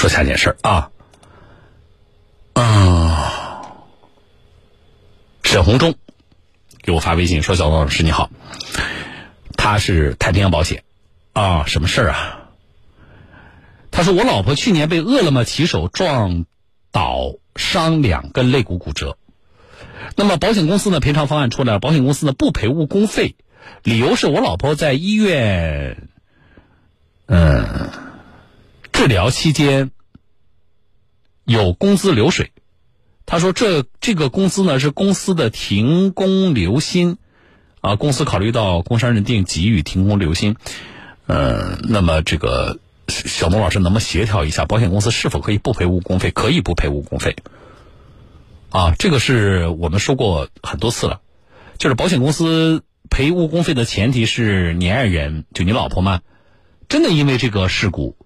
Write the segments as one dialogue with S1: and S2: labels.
S1: 说下件事儿啊，嗯，沈红忠给我发微信说：“小王老师你好，他是太平洋保险啊，什么事儿啊？他说我老婆去年被饿了么骑手撞倒，伤两根肋骨骨折。那么保险公司呢赔偿方案出来了，保险公司呢不赔误工费，理由是我老婆在医院，嗯，治疗期间有工资流水。他说这这个工资呢是公司的停工留薪，啊，公司考虑到工伤认定给予停工留薪。呃，那么这个小东老师能不能协调一下，保险公司是否可以不赔误工费？可以不赔误工费。啊，这个是我们说过很多次了，就是保险公司赔误工费的前提是你爱人，就你老婆嘛，真的因为这个事故，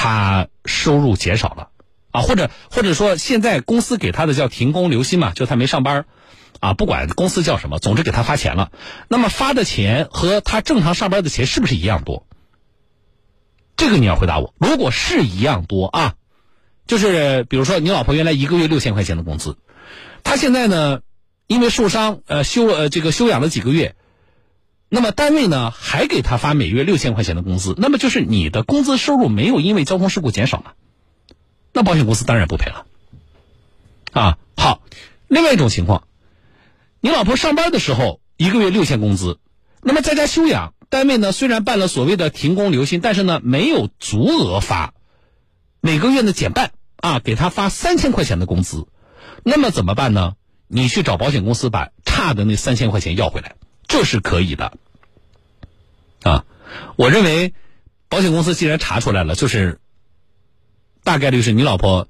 S1: 他收入减少了啊，或者或者说现在公司给他的叫停工留薪嘛，就他没上班啊，不管公司叫什么，总之给他发钱了。那么发的钱和他正常上班的钱是不是一样多？这个你要回答我。如果是一样多啊。就是比如说，你老婆原来一个月六千块钱的工资，她现在呢，因为受伤，呃，休呃这个休养了几个月，那么单位呢还给他发每月六千块钱的工资，那么就是你的工资收入没有因为交通事故减少嘛？那保险公司当然不赔了。啊，好，另外一种情况，你老婆上班的时候一个月六千工资，那么在家休养，单位呢虽然办了所谓的停工留薪，但是呢没有足额发，每个月呢减半。啊，给他发三千块钱的工资，那么怎么办呢？你去找保险公司把差的那三千块钱要回来，这是可以的。啊，我认为保险公司既然查出来了，就是大概率是你老婆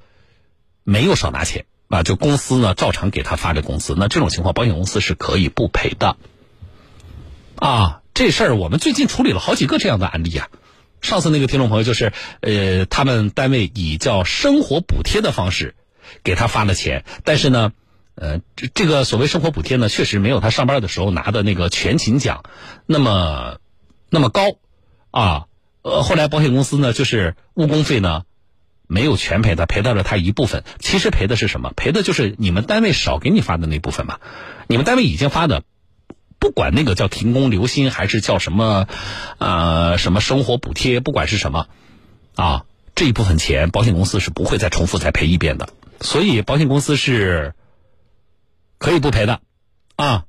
S1: 没有少拿钱啊，就公司呢照常给他发的工资，那这种情况保险公司是可以不赔的。啊，这事儿我们最近处理了好几个这样的案例啊。上次那个听众朋友就是，呃，他们单位以叫生活补贴的方式给他发了钱，但是呢，呃，这这个所谓生活补贴呢，确实没有他上班的时候拿的那个全勤奖那么那么高啊。呃，后来保险公司呢，就是误工费呢没有全赔他，赔到了他一部分。其实赔的是什么？赔的就是你们单位少给你发的那部分嘛。你们单位已经发的。不管那个叫停工留薪，还是叫什么，呃，什么生活补贴，不管是什么，啊，这一部分钱，保险公司是不会再重复再赔一遍的。所以，保险公司是可以不赔的，啊，